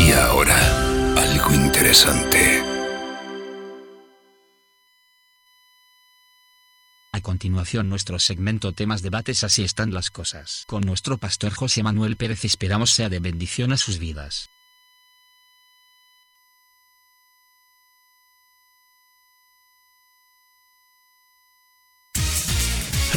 Y ahora, algo interesante. A continuación nuestro segmento temas debates así están las cosas. Con nuestro pastor José Manuel Pérez esperamos sea de bendición a sus vidas.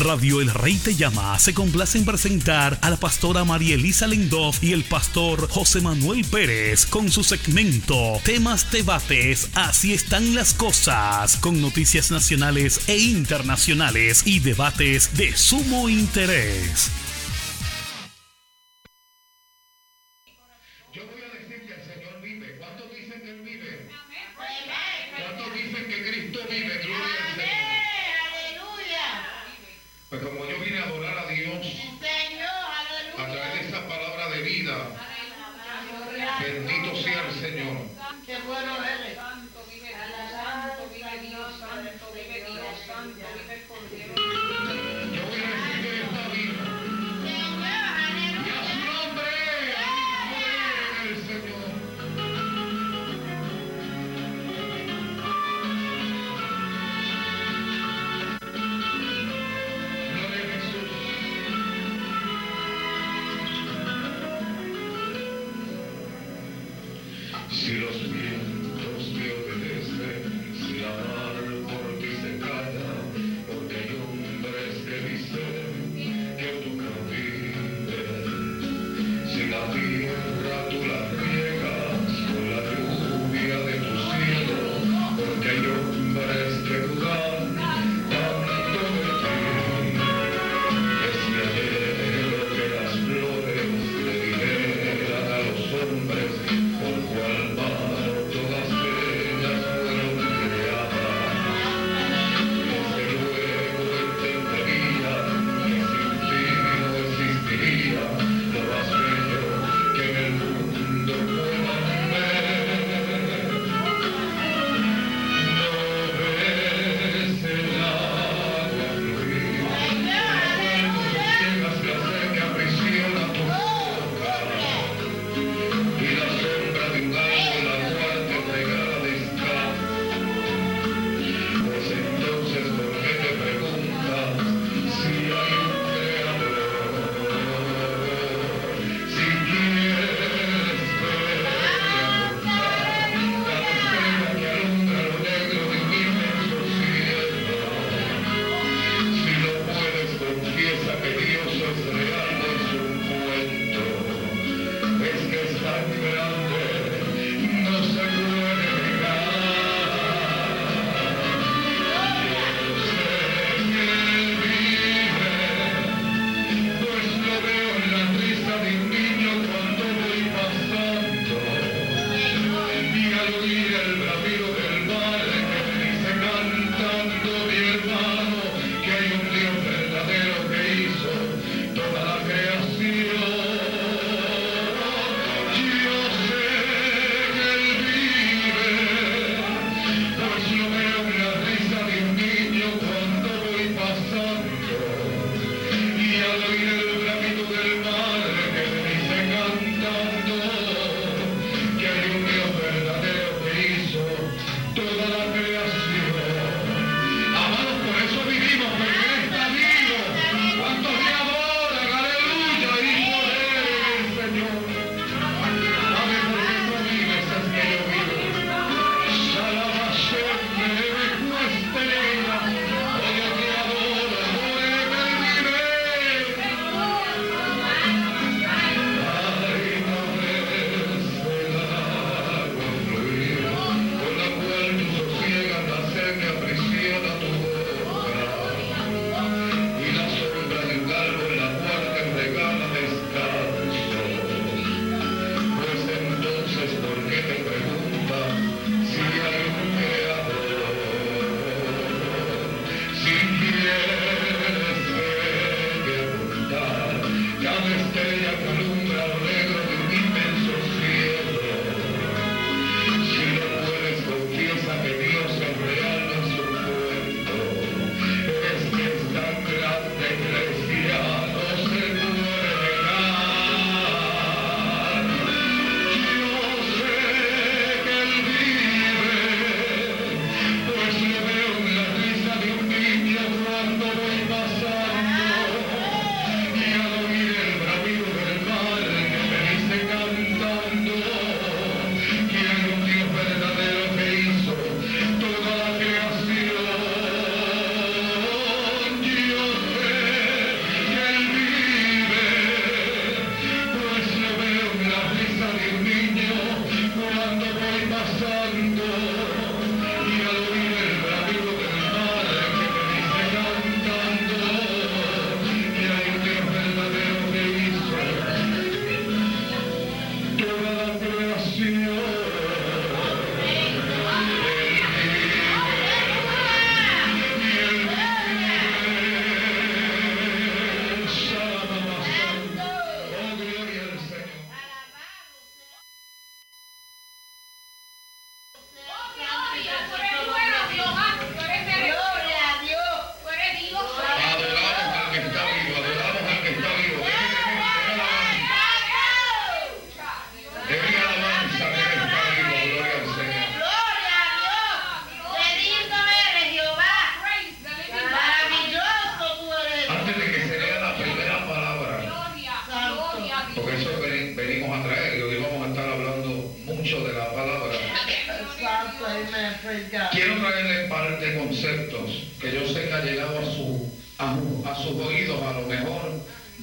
Radio El Rey Te Llama se complace en presentar a la pastora María Elisa Lendoff y el pastor José Manuel Pérez con su segmento Temas Debates, así están las cosas, con noticias nacionales e internacionales y debates de sumo interés. Bueno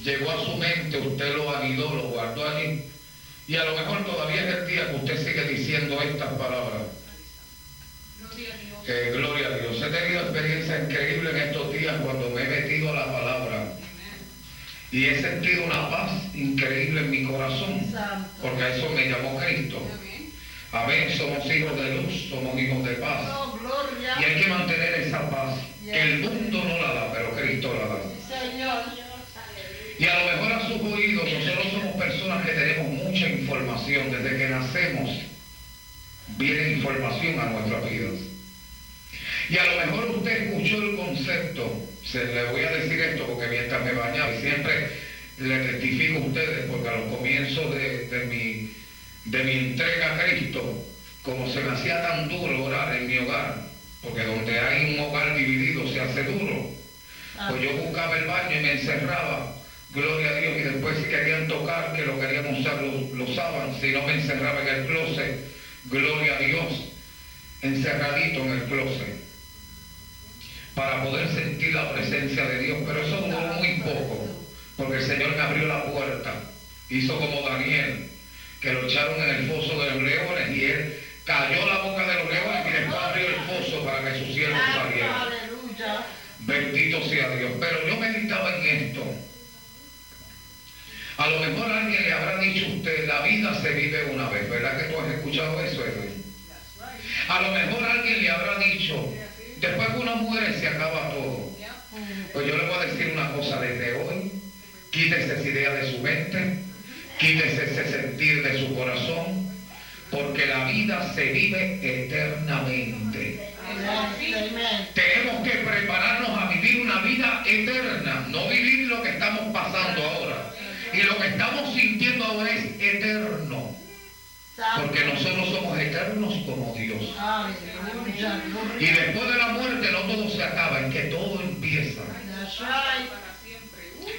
llegó a su mente, usted lo anidó, lo guardó allí. Y a lo mejor todavía es el día que usted sigue diciendo estas palabras. Gloria a Dios. Eh, gloria a Dios. He tenido experiencia increíble en estos días cuando me he metido a la palabra. Y he sentido una paz increíble en mi corazón. Santo. Porque a eso me llamó Cristo. Amén. Amén. Somos hijos de luz, somos hijos de paz. Oh. Y hay que mantener esa paz. Que el mundo no la da, pero Cristo la da. Sí, Señor. Y a lo mejor a sus oídos, nosotros somos personas que tenemos mucha información. Desde que nacemos, viene información a nuestras vidas. Y a lo mejor usted escuchó el concepto, se le voy a decir esto porque mientras me bañaba, y siempre le testifico a ustedes, porque a los comienzos de, de mi, de mi entrega a Cristo, como se me hacía tan duro orar en mi hogar, porque donde hay un hogar dividido se hace duro, pues yo buscaba el baño y me encerraba, gloria a Dios, y después si querían tocar, que lo querían usar, lo, lo usaban, si no me encerraba en el closet, gloria a Dios, encerradito en el closet, para poder sentir la presencia de Dios, pero eso duró muy poco, porque el Señor me abrió la puerta, hizo como Daniel, que lo echaron en el foso de los leones, y él cayó la boca de los leones y después abrió el foso para que sus siervos salieran. Aleluya. Bendito sea Dios. Pero yo meditaba en esto. A lo mejor alguien le habrá dicho a usted, la vida se vive una vez. ¿Verdad que tú has escuchado eso, Edwin? A lo mejor alguien le habrá dicho, después que uno muere se acaba todo. Pues yo le voy a decir una cosa desde hoy. Quítese esa idea de su mente, quítese ese sentir de su corazón, porque la vida se vive eternamente. Tenemos que prepararnos a vivir una vida eterna, no vivir lo que estamos pasando ahora. Y lo que estamos sintiendo ahora es eterno, porque nosotros somos eternos como Dios. Y después de la muerte no todo se acaba, es que todo empieza.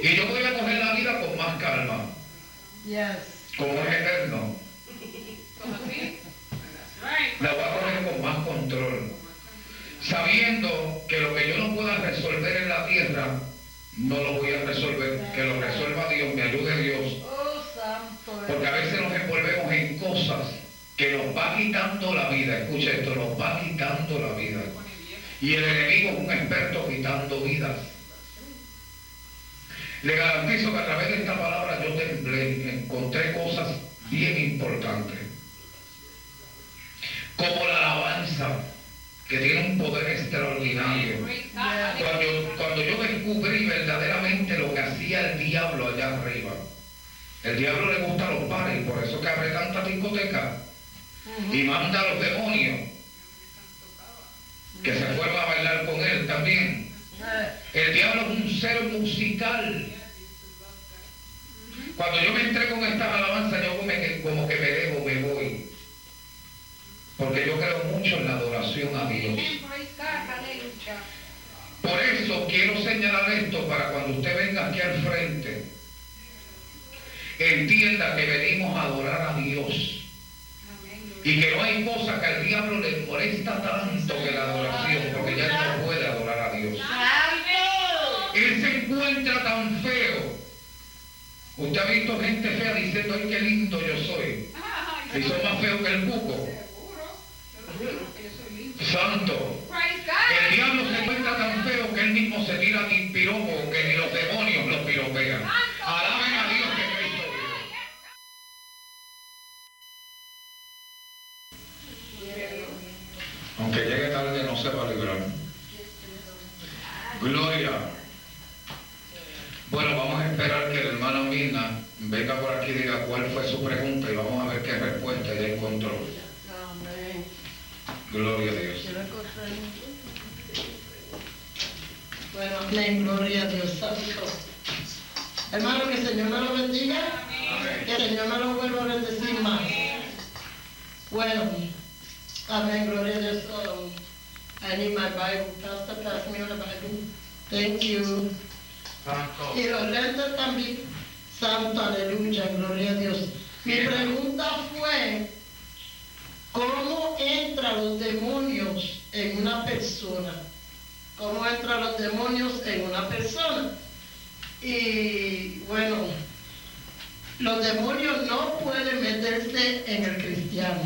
Y yo voy a coger la vida con más calma, Yes. como es eterno. La voy a coger con más control. Sabiendo que lo que yo no pueda resolver en la tierra, no lo voy a resolver. Que lo resuelva Dios, me ayude Dios. Oh. Porque a veces nos envolvemos en cosas que nos va quitando la vida. Escucha esto, nos va quitando la vida. Y el enemigo es un experto quitando vidas. Le garantizo que a través de esta palabra yo temblé, encontré cosas bien importantes. Como la alabanza, que tiene un poder extraordinario. Cuando, cuando yo descubrí verdaderamente lo que hacía el diablo allá arriba, el diablo le gusta los pares, por eso que abre tanta discoteca y manda a los demonios que se fueron a bailar con él también. El diablo es un ser musical. Cuando yo me entré con estas alabanzas, yo como que me dejo, me voy. Porque yo creo mucho en la adoración a Dios. Por eso quiero señalar esto para cuando usted venga aquí al frente, entienda que venimos a adorar a Dios y que no hay cosa que al diablo le molesta tanto que la adoración, porque ya él no puede adorar a Dios. Él se encuentra tan feo. Usted ha visto gente fea diciendo, ay, qué lindo yo soy. Y son más feos que el buco. seguro. Yo lo digo que yo soy lindo. Santo. El diablo se encuentra tan feo que él mismo se tira ni piropo, que ni los demonios lo piropean. Alaben a Dios que Cristo vive. Aunque llegue tarde no se va a librar. Gloria. Bueno, vamos a esperar que la hermana Mirna venga por aquí y diga cuál fue su pregunta y vamos a ver qué respuesta ella encontró. Gloria a Dios. Bueno, amén, gloria a Dios santo. Hermano, que el Señor me lo bendiga. Que el Señor me lo vuelva a bendecir más. Bueno, amén, gloria a Dios. Um, I need my Bible. Pastor, pass me the Bible. Thank you. Y los lentes también. Santo, aleluya, gloria a Dios. Mi pregunta fue, cómo entran los demonios en una persona. Cómo entran los demonios en una persona. Y bueno, los demonios no pueden meterse en el cristiano.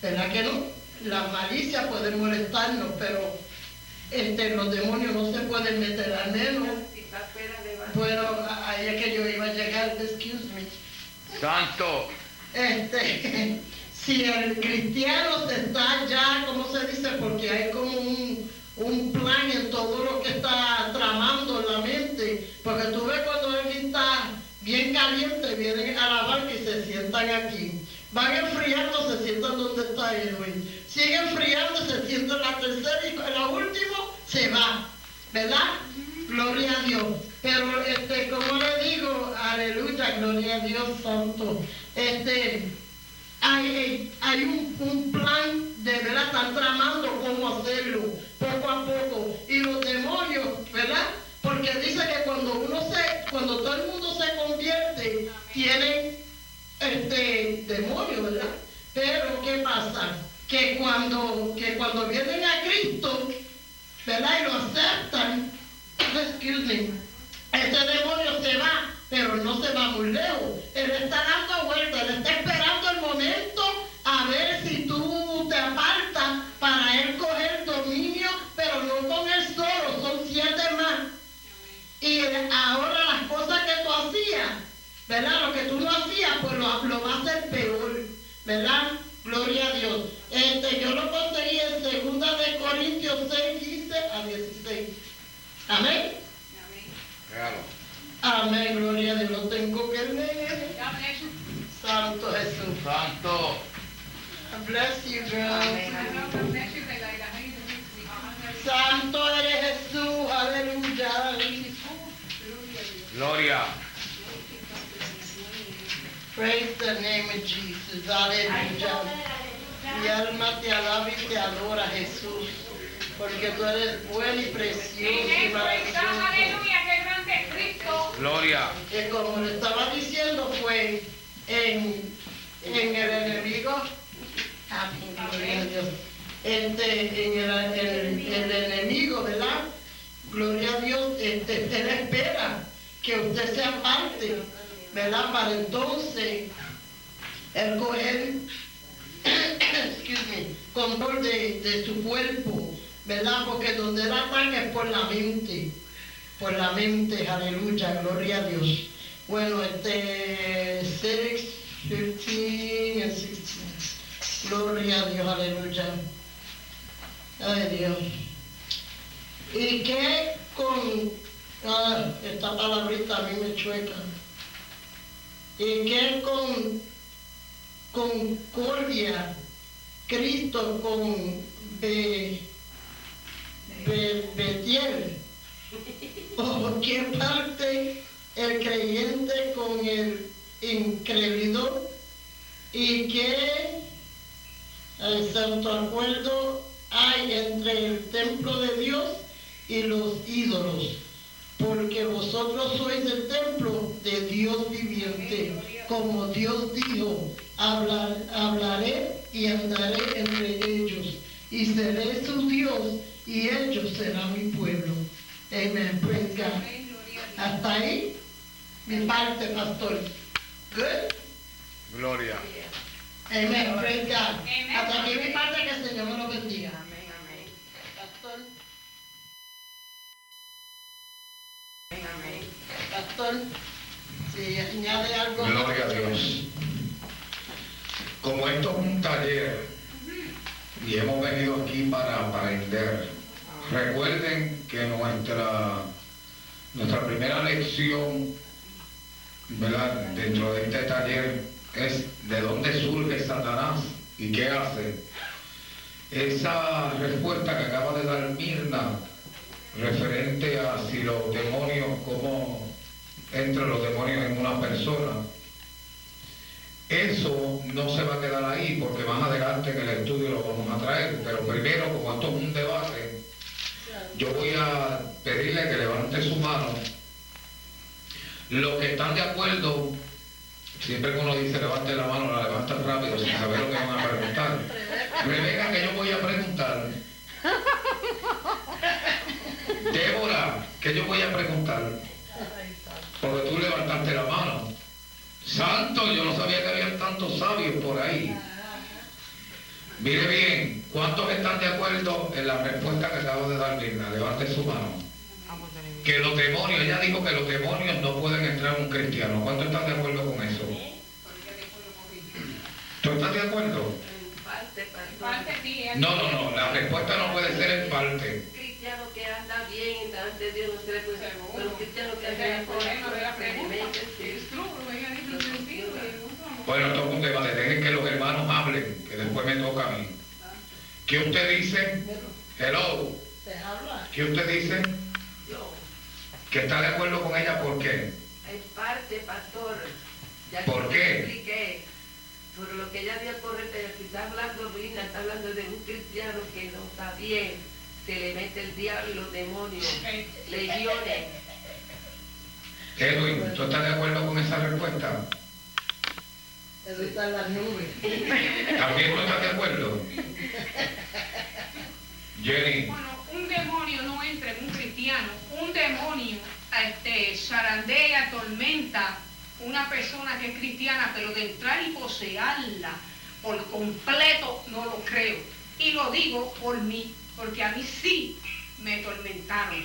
¿Verdad que no? La malicia puede molestarnos, pero este, los demonios no se pueden meter al menos. Bueno, ahí es que yo iba a llegar, excuse me. Santo. Este, si el cristiano se está ya, ¿cómo se dice? Porque hay como un, un plan en todo lo que está tramando en la mente. Porque tú ves cuando alguien está bien caliente, vienen a la banca y se sientan aquí. Van enfriando, se sientan donde está Edwin. Siguen enfriando, se sientan en la tercera y la última se va. ¿Verdad? Gloria a Dios. Pero, este, como le digo, aleluya, gloria a Dios santo. Este, hay, un, un plan de verdad, están tramando cómo hacerlo, poco a poco. Y los demonios, ¿verdad? Porque dice que cuando uno se, cuando todo el mundo se convierte, tienen este demonio, ¿verdad? Pero ¿qué pasa? Que cuando, que cuando vienen a Cristo, ¿verdad? Y lo aceptan, excuse me, ese demonio se va, pero no se va muy lejos. Él está dando vueltas, él está esperando el momento a ver si tú te apartas para él coger dominio, pero no con él solo, son siete más. Y ahora las cosas que tú hacías, ¿verdad? Lo que tú no hacías, pues lo, lo va a hacer peor, ¿verdad? Gloria a Dios. Este, yo lo conseguí en segunda de Corintios 6, 15 a 16. Amén. Claro. Amén, gloria a Dios, lo tengo que leer. Santo Jesús. Santo. Bless you, girl. Santo eres Jesús, aleluya. Gloria. Praise the name of Jesus, aleluya. Mi alma te alaba y te adora, Jesús, porque tú eres bueno y precioso y maravilloso. Gloria. que como le estaba diciendo, fue en, en el enemigo, Amén, gloria a Dios. Este, en el, el- el enemigo, ¿verdad? Gloria a Dios, este, él espera que usted sea parte, ¿verdad? Para entonces el coger, excuse me, control de, de su cuerpo, ¿verdad? Porque donde él ataca es por la mente por la mente, aleluya, gloria a Dios. Bueno, este 6, 15 y 16. Gloria a Dios, aleluya. Ay Dios. ¿Y qué con ah, esta palabrita a mí me chueca? ¿Y qué con concordia Cristo con Be, Be- Betiel? ¿O qué parte el creyente con el incrédulo? ¿Y qué eh, santo acuerdo hay entre el templo de Dios y los ídolos? Porque vosotros sois el templo de Dios viviente, como Dios dijo, "Hablar- hablaré y andaré entre ellos, y seré su Dios, y ellos serán mi pueblo. Amen. Praise God. Hasta ahí, mi parte, pastor. Good. Gloria. Amen. Praise God. Amen. Hasta aquí mi parte, que el Señor me lo bendiga. Pastor. Pastor, si añade algo. Gloria a Dios. Como esto es un taller y hemos venido aquí para aprender, recuerden que nuestra, nuestra primera lección ¿verdad? dentro de este taller es de dónde surge Satanás y qué hace. Esa respuesta que acaba de dar Mirna referente a si los demonios, cómo entran los demonios en una persona, eso no se va a quedar ahí porque más adelante en el estudio lo vamos a traer, pero primero, como esto es un debate, yo voy a pedirle que levante su mano los que están de acuerdo Siempre que uno dice levante la mano, la levanta rápido sin saber lo que van a preguntar. Rebeca, que yo voy a preguntar. Débora, que yo voy a preguntar. Porque tú levantaste la mano. Santo, yo no sabía que había tantos sabios por ahí. Mire bien, ¿cuántos están de acuerdo en la respuesta que acabo de dar, Mirna? Levante su mano. Que los demonios, ella dijo que los demonios no pueden entrar en un cristiano. ¿Cuántos están de acuerdo con eso? ¿Tú estás de acuerdo? En parte, En pastor. parte sí, es- No, no, no, la respuesta no puede ser en parte. Un cristiano que anda bien delante de Dios no se le puede pero un cristiano que anda el Bueno, todo un debate, dejen que los hermanos hablen, que después me toca a mí. ¿Qué usted dice? Hello. ¿qué usted dice? Yo, ¿Que está de acuerdo con ella? ¿Por qué? en parte, pastor. Ya ¿Por qué? expliqué. Por lo que ella dio correcto, si está hablando Brina, está hablando de un cristiano que no está bien. Se le mete el diablo y los demonios, legiones. Edwin, ¿tú estás de acuerdo con esa respuesta? Eso está en las nubes. ¿También tú estás de acuerdo? Jenny, Bueno, un demonio no entra en un cristiano. Un demonio este, zarandea, atormenta una persona que es cristiana, pero de entrar y poseerla por completo no lo creo. Y lo digo por mí, porque a mí sí me tormentaron.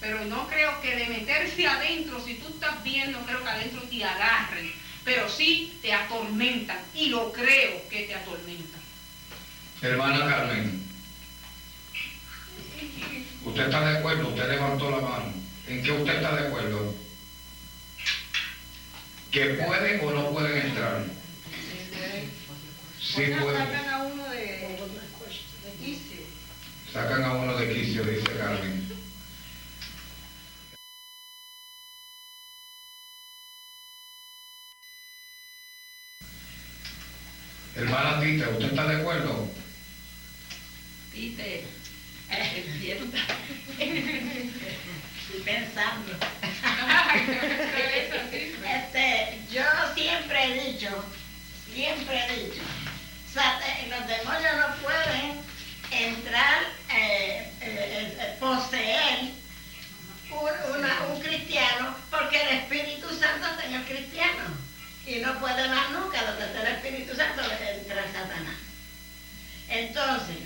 Pero no creo que de meterse adentro, si tú estás bien, no creo que adentro te agarren. Pero sí te atormentan. Y lo creo que te atormentan. hermana Carmen, ¿usted está de acuerdo? Usted levantó la mano. ¿En qué usted está de acuerdo? ¿Que pueden o no pueden entrar? Sí pueden. Sacan a uno de, de quicio. Sacan a uno de quicio, dice Carmen. Hermana Tita, ¿usted está de acuerdo? Dite, entienda. Estoy pensando. Este, yo siempre he dicho, siempre he dicho, los demonios no pueden entrar, eh, eh, eh, poseer un, cristiano porque el Espíritu Santo está el cristiano. Y no puede más nunca, donde está el Espíritu Santo entra Satanás. Entonces,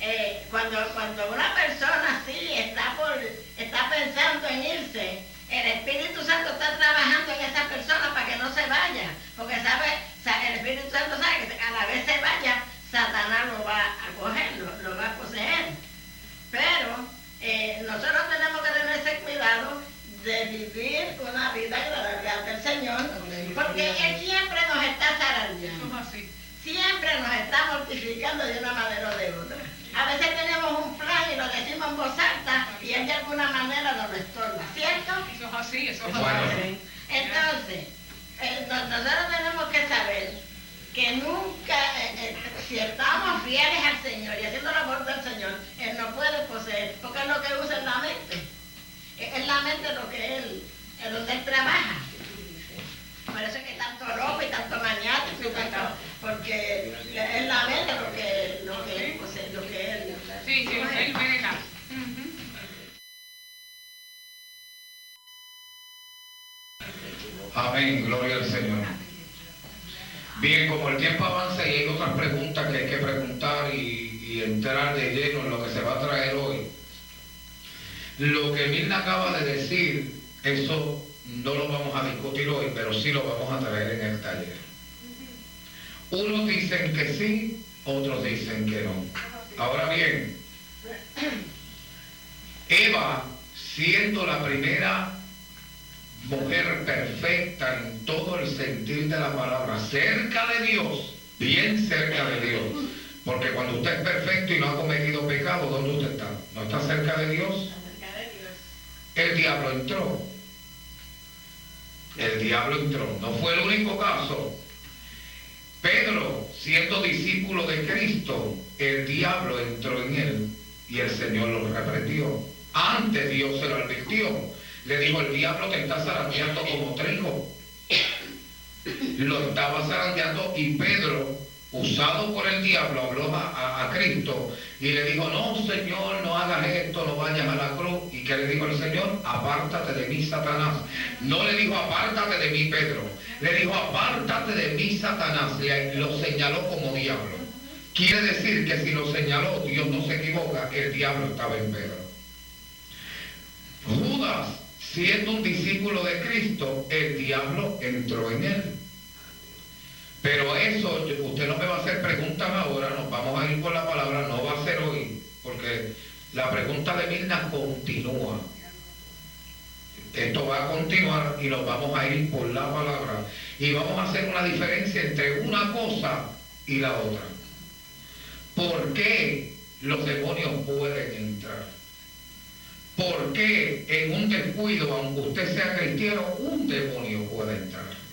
eh, cuando, cuando una persona así está, por, está pensando en irse, el Espíritu Santo está trabajando en esa persona para que no se vaya, porque sabe, sa- el Espíritu Santo sabe que a la vez se vaya, Satanás lo va a coger, lo, lo va a poseer. Pero eh, nosotros tenemos que tener ese cuidado de vivir una vida agradable al Señor, porque Él siempre nos está Eso zarandeando es así. siempre nos está mortificando de una manera o de otra. A veces tenemos un plan y lo decimos en voz alta y él de alguna manera nos lo estorba, ¿cierto? Eso es así, eso es así. Entonces, eh, no- nosotros tenemos que saber que nunca, eh, eh, si estamos fieles al Señor y haciendo la voluntad del Señor, Él no puede poseer, porque es lo que usa en la mente. Es la mente lo que Él, es donde Él trabaja. Por eso es que tanto ropa y tanto maniático y tanto, porque es la mente lo que, lo que Él posee, lo que Él... Sí, sí, él. Ujú. Amén, gloria al Señor. Bien, como el tiempo avanza y hay otras preguntas que hay que preguntar y, y entrar de lleno en lo que se va a traer hoy. Lo que Mirna acaba de decir, eso no lo vamos a discutir hoy, pero sí lo vamos a traer en el taller. Unos dicen que sí, otros dicen que no. Ahora bien, Eva, siendo la primera mujer perfecta en todo el sentir de la palabra, cerca de Dios, bien cerca de Dios. Porque cuando usted es perfecto y no ha cometido pecado, ¿dónde usted está? ¿No está cerca de Dios? Acerca de Dios. El diablo entró. El diablo entró. No fue el único caso. Pedro, siendo discípulo de Cristo, el diablo entró en él y el Señor lo reprendió. Antes Dios se lo advirtió. Le dijo, el diablo te está zarandeando como trigo. lo estaba zarandeando y Pedro, usado por el diablo, habló a, a- Cristo y le dijo, no Señor, no hagas esto, no vayas a la cruz. ¿Y qué le dijo el Señor? Apártate de mí, Satanás. No le dijo, apártate de mí, Pedro. Le dijo, apártate de mí, Satanás. Le, lo señaló como diablo. Quiere decir que si lo señaló, Dios no se equivoca, el diablo estaba en Pedro. Judas, siendo un discípulo de Cristo, el diablo entró en él. Pero eso, usted no me va a hacer preguntas ahora, nos vamos a ir por la palabra, no va a ser hoy, porque la pregunta de Mirna continúa. Esto va a continuar y nos vamos a ir por la palabra. Y vamos a hacer una diferencia entre una cosa y la otra. ¿Por qué los demonios pueden entrar? ¿Por qué en un descuido, aunque usted sea cristiano, un demonio puede entrar?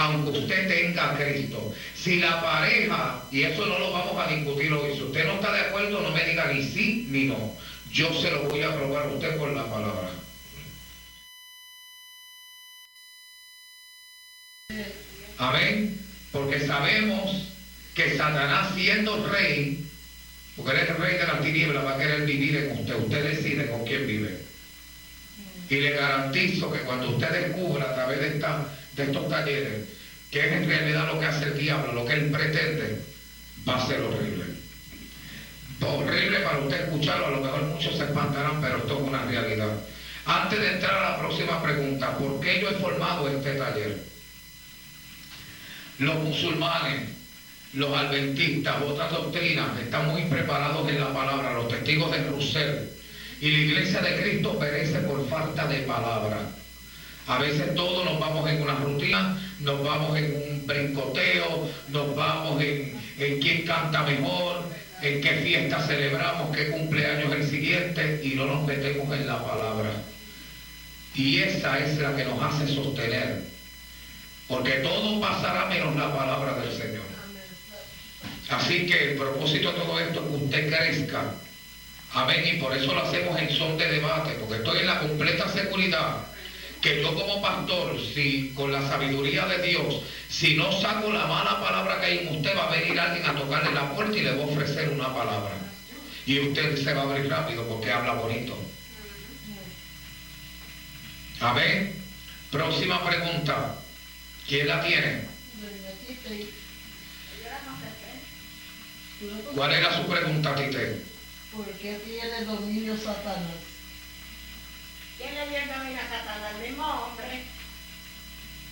Aunque usted tenga a Cristo. Si la pareja, y eso no lo vamos a discutir hoy, si usted no está de acuerdo, no me diga ni sí ni no. Yo se lo voy a probar a usted por la palabra. Amén. Porque sabemos que Satanás siendo rey, porque él es el rey de las tinieblas, va a querer vivir en usted. Usted decide con quién vive. Y le garantizo que cuando usted descubra a través de, esta- de estos talleres que es en realidad lo que hace el diablo, lo que él pretende, va a ser horrible. Horrible para usted escucharlo, a lo mejor muchos se espantarán, pero esto es una realidad. Antes de entrar a la próxima pregunta, ¿por qué yo he formado este taller? Los musulmanes, los adventistas, otras doctrinas están muy preparados en la palabra, los testigos de Rusel. Y la iglesia de Cristo perece por falta de palabra. A veces todos nos vamos en una rutina, nos vamos en un brincoteo, nos vamos en, en quién canta mejor, en qué fiesta celebramos, qué cumpleaños el siguiente y no nos metemos en la palabra. Y esa es la que nos hace sostener. Porque todo pasará menos la palabra del Señor. Así que el propósito de todo esto es que usted crezca. Amén. Y por eso lo hacemos en son de debate, porque estoy en la completa seguridad que yo como pastor, si con la sabiduría de Dios, si no saco la mala palabra que hay en usted, va a venir alguien a tocarle la puerta y le va a ofrecer una palabra. Y usted se va a abrir rápido porque habla bonito. Amén. Próxima pregunta. ¿Quién la tiene? ¿Cuál era su pregunta, Tite? ¿Por qué tiene dominio Satanás? ¿Quién le dio el dominio a Satanás? El mismo hombre.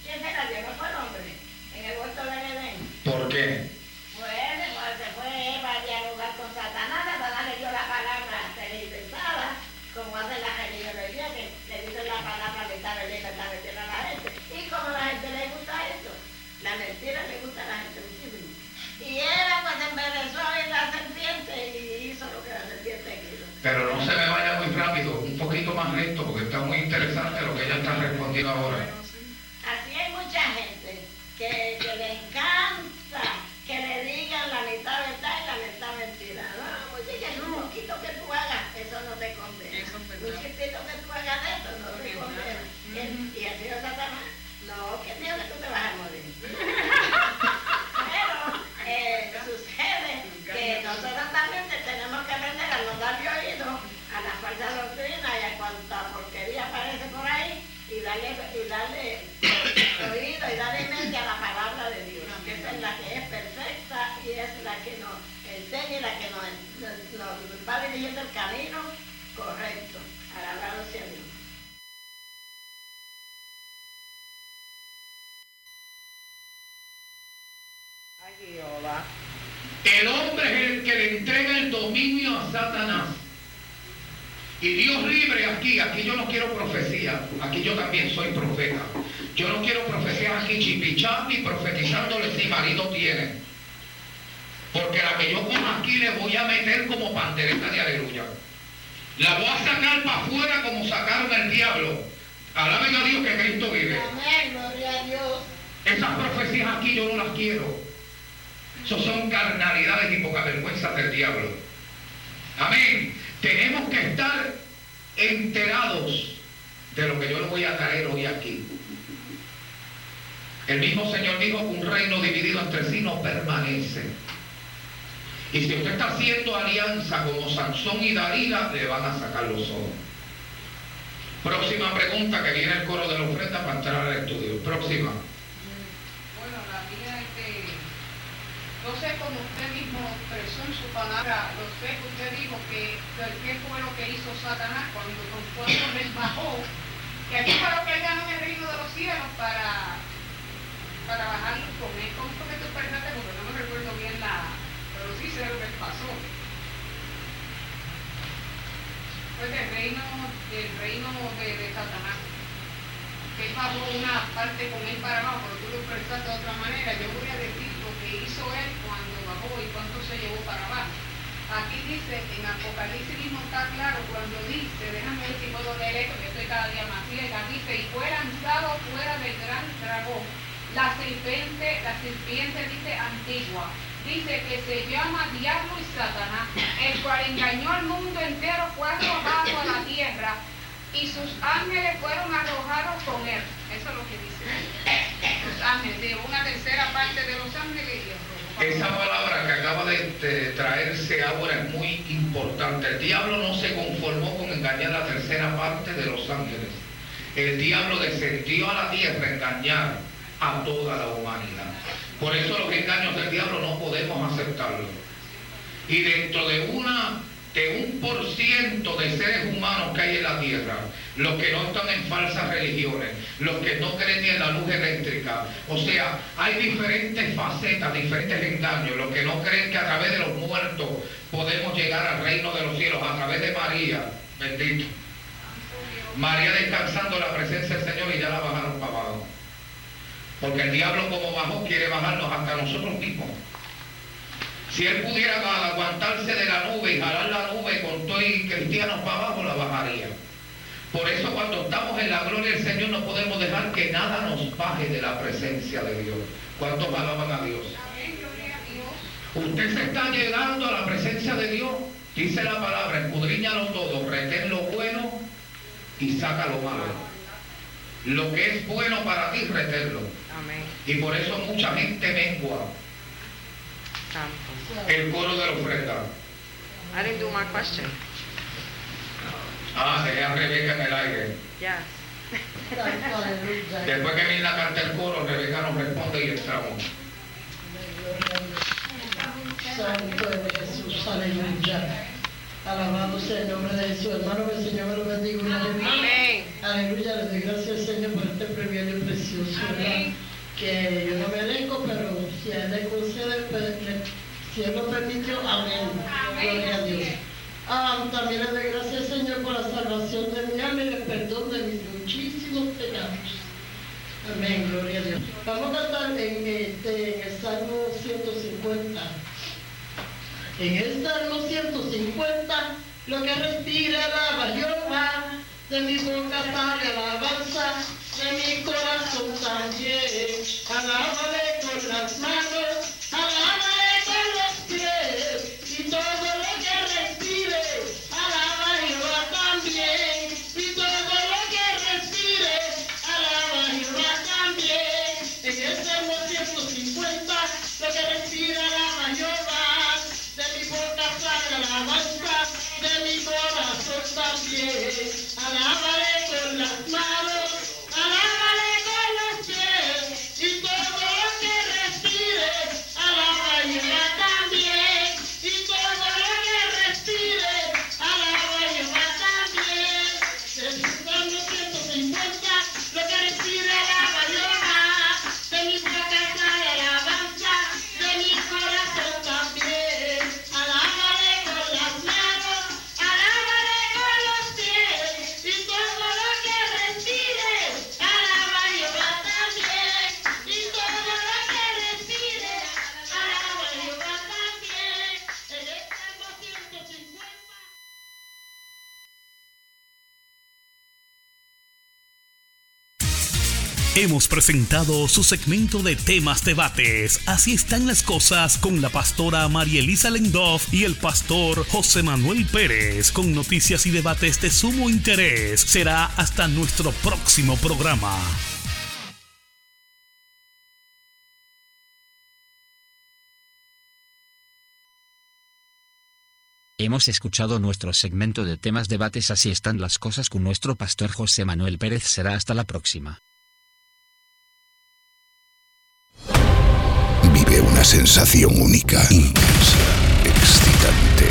¿Quién se la dio? ¿No fue el hombre? En el huerto del Edén. ¿Por qué? Porque está muy interesante lo que ella está respondiendo ahora. Así hay mucha gente que, que le encanta que le digan la mitad verdad y la mitad mentira. No, muchacha, un poquito que tú hagas, eso no te condena. Eso es Un verdad. chiquitito que tú hagas de eso no te condena. Y- Y así es Satanás. No, que Dios que tú te vas a morir. Pero eh, sucede que nosotros también te tenemos que aprender a no darle oído a la falsa doctrina y a cuanta porquería aparece por ahí y darle, y darle oído y darle mente a la palabra de Dios, que esa es la que es perfecta y es la que nos enseña y la que nos, nos- nos va dirigiendo el camino correcto. Alabado sea Dios. El hombre es el que le entrega el dominio a Satanás. Y Dios libre aquí, aquí yo no quiero profecía, aquí yo también soy profeta. Yo no quiero profecías aquí chipichando y profetizándole si marido tiene. Porque la que yo coja aquí le voy a meter como pandereta de aleluya. La voy a sacar para afuera como sacaron al diablo. Alaben a Dios que Cristo vive. Amén, gloria a Dios. Esas profecías aquí yo no las quiero. Eso son carnalidades y poca vergüenza del diablo. Amén. Tenemos que estar enterados de lo que yo le voy a traer hoy aquí. El mismo Señor dijo un reino dividido entre sí no permanece. Y si usted está haciendo alianza como Sansón y Dalila, le van a sacar los ojos. Próxima pregunta que viene el coro de la ofrenda para entrar al estudio. Próxima. Bueno, la mía es que, no sé cómo usted mismo expresó en su palabra, lo sé que usted dijo que, qué fue lo que hizo Satanás cuando con fuego les bajó, que aquí fue lo que él ganó en el reino de los cielos para, para con él. ¿Cómo fue que tú expresaste? Porque no me recuerdo bien la, pero sí sé lo que pasó. Fue del reino, del reino de, de Satanás que él bajó una parte con él para abajo, pero tú lo expresaste de otra manera. Yo voy a decir que hizo él cuando bajó y cuánto se llevó para abajo. Aquí dice, en Apocalipsis mismo está claro cuando dice, déjame ver si puedo leer esto, que estoy cada día más ciega, dice, y fue lanzado fuera del gran dragón, la serpiente, la serpiente dice antigua, dice que se llama Diablo y Satanás, el cual engañó al mundo entero, fue arrojado a la tierra, y sus ángeles fueron arrojados con él. Eso es lo que dice. Esa palabra que acaba de, de traerse ahora es muy importante. El diablo no se conformó con engañar la tercera parte de los ángeles. El diablo descendió a la tierra a engañar a toda la humanidad. Por eso los engaños del diablo no podemos aceptarlos. Y dentro de una de un por ciento de seres humanos que hay en la tierra, los que no están en falsas religiones, los que no creen ni en la luz eléctrica, o sea, hay diferentes facetas, diferentes engaños, los que no creen que a través de los muertos podemos llegar al reino de los cielos, a través de María, bendito. María descansando la presencia del Señor y ya la bajaron para abajo. Porque el diablo como bajó quiere bajarnos hasta nosotros mismos. Si él pudiera aguantarse de la nube y jalar la nube con todo y cristianos para abajo, la bajaría. Por eso cuando estamos en la gloria del Señor no podemos dejar que nada nos baje de la presencia de Dios. ¿Cuántos alaban a Dios? Usted se está llegando a la presencia de Dios. Dice la palabra, escudriñalo todo, retén lo bueno y saca lo malo. Lo que es bueno para ti, reténlo. Amén. Y por eso mucha gente mengua Santo. El coro de la ofrenda. I didn't do my question. Ah, dejé a Rebeca en el aire. Yes. Santo, aleluya. Después que Mirna canta el coro, Rebeca nos responde y entramos. Santo es Jesús, aleluya. Alabado sea el nombre de Jesús. Hermano, que el Señor me lo bendiga. Amén. Aleluya, le doy gracias al Señor por este privilegio precioso, ¿verdad? Amén. Que yo no merezco, pero si a Él le concede, pues, le- si Él lo permitió, amén. Gloria a Dios. También le doy gracias Señor por la salvación de mi alma y el perdón de mis muchísimos pecados. Amén, gloria a Dios. Vamos a cantar en, este, en el Salmo 150. En el Salmo 150, lo que respira alaba a Jehová, de mi boca sale alabanza, de mi corazón también. Alábale con las manos, Hemos presentado su segmento de temas debates. Así están las cosas con la pastora María Elisa Lendoff y el pastor José Manuel Pérez con noticias y debates de sumo interés. Será hasta nuestro próximo programa. Hemos escuchado nuestro segmento de temas debates Así están las cosas con nuestro pastor José Manuel Pérez. Será hasta la próxima. Una sensación única, intensa, excitante.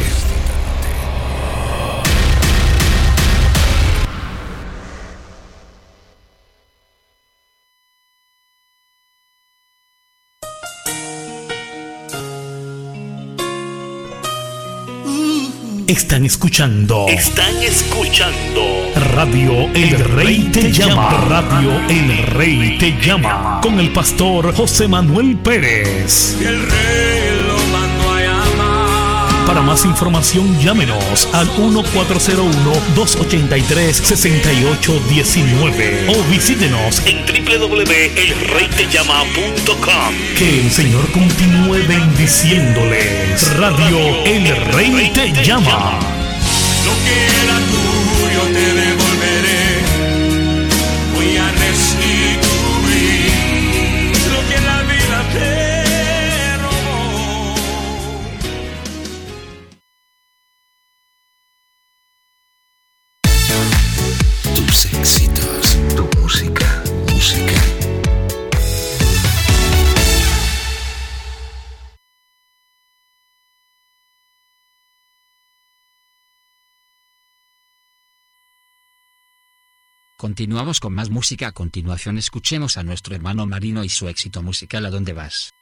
Están escuchando. Están escuchando. Radio El Rey te llama. Radio El Rey te llama. Con el pastor José Manuel Pérez. El rey lo mandó a llamar. Para más información, llámenos al 1401-283-6819 o visítenos en www.elreytellama.com. Que el Señor continúe bendiciéndoles. Radio El Rey te llama. Lo que era tuyo Continuamos con más música. A continuación escuchemos a nuestro hermano Marino y su éxito musical ¿A dónde vas?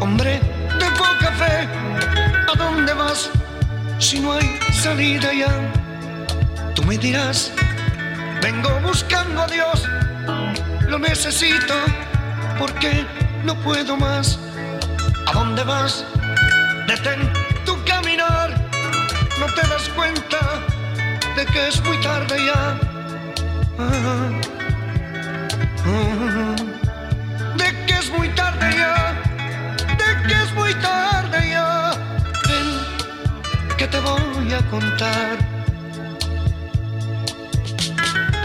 Hombre de poca fe? ¿A dónde vas si no hay salida ya? Tú me dirás, vengo buscando a Dios, lo necesito porque no puedo más. ¿A dónde vas? Detén tu caminar, no te das cuenta de que es muy tarde ya. Ah, ah de que es muy tarde ya, te voy a contar.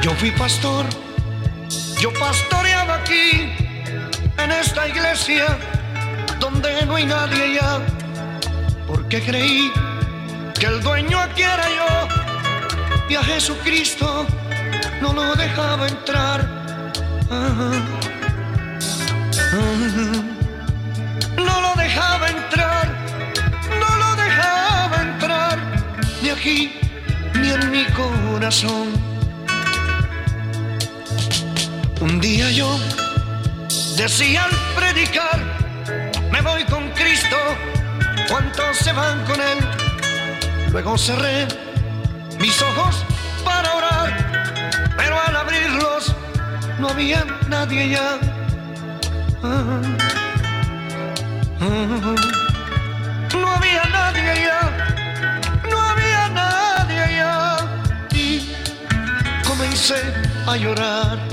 Yo fui pastor, yo pastoreaba aquí, en esta iglesia, donde no hay nadie ya, porque creí que el dueño aquí era yo, y a Jesucristo no lo dejaba entrar. Ah. No ni en mi corazón. Un día yo decía al predicar, me voy con Cristo, ¿cuántos se van con Él? Luego cerré mis ojos para orar, pero al abrirlos no había nadie ya. No había nadie ya, comencé a llorar.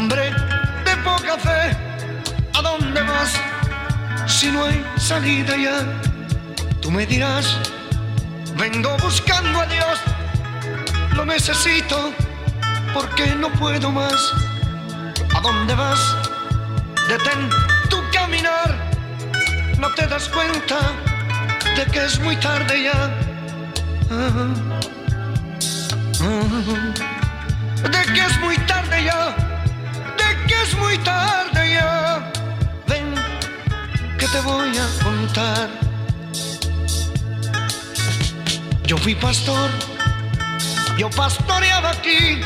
Hombre de poca fe, ¿a dónde vas? Si no hay salida ya, tú me dirás, vengo buscando a Dios, lo necesito porque no puedo más. ¿A dónde vas? Detén tu caminar, no te das cuenta de que es muy tarde ya. Ah, ah, de que es muy tarde ya, es muy tarde ya. Ven, que te voy a contar. Yo fui pastor, yo pastoreaba aquí,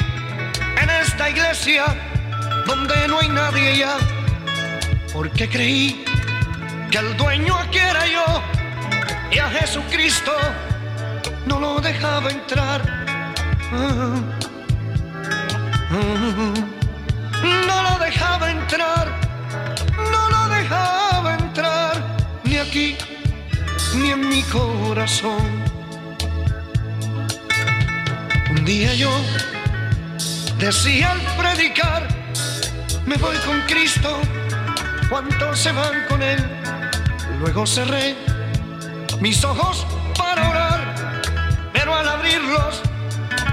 en esta iglesia, donde no hay nadie ya, porque creí que el dueño aquí era yo y a Jesucristo no lo dejaba entrar. Ah, ah, no lo dejaba entrar, no lo dejaba entrar, ni aquí, ni en mi corazón. Un día yo decía al predicar, me voy con Cristo, ¿cuántos se van con Él? Luego cerré mis ojos para orar, pero al abrirlos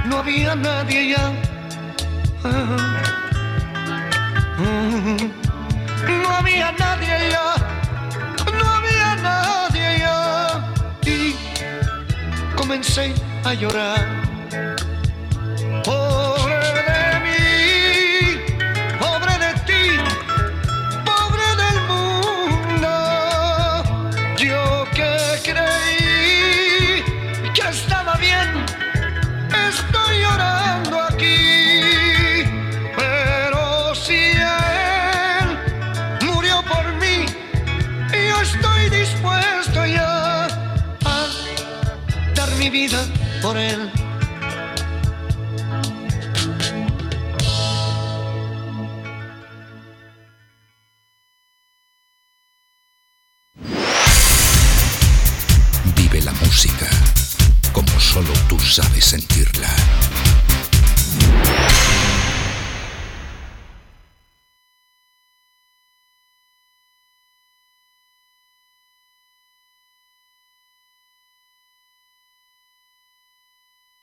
no había nadie ya. No había nadie ya, no había nadie ya. Y comencé a llorar. Por Él.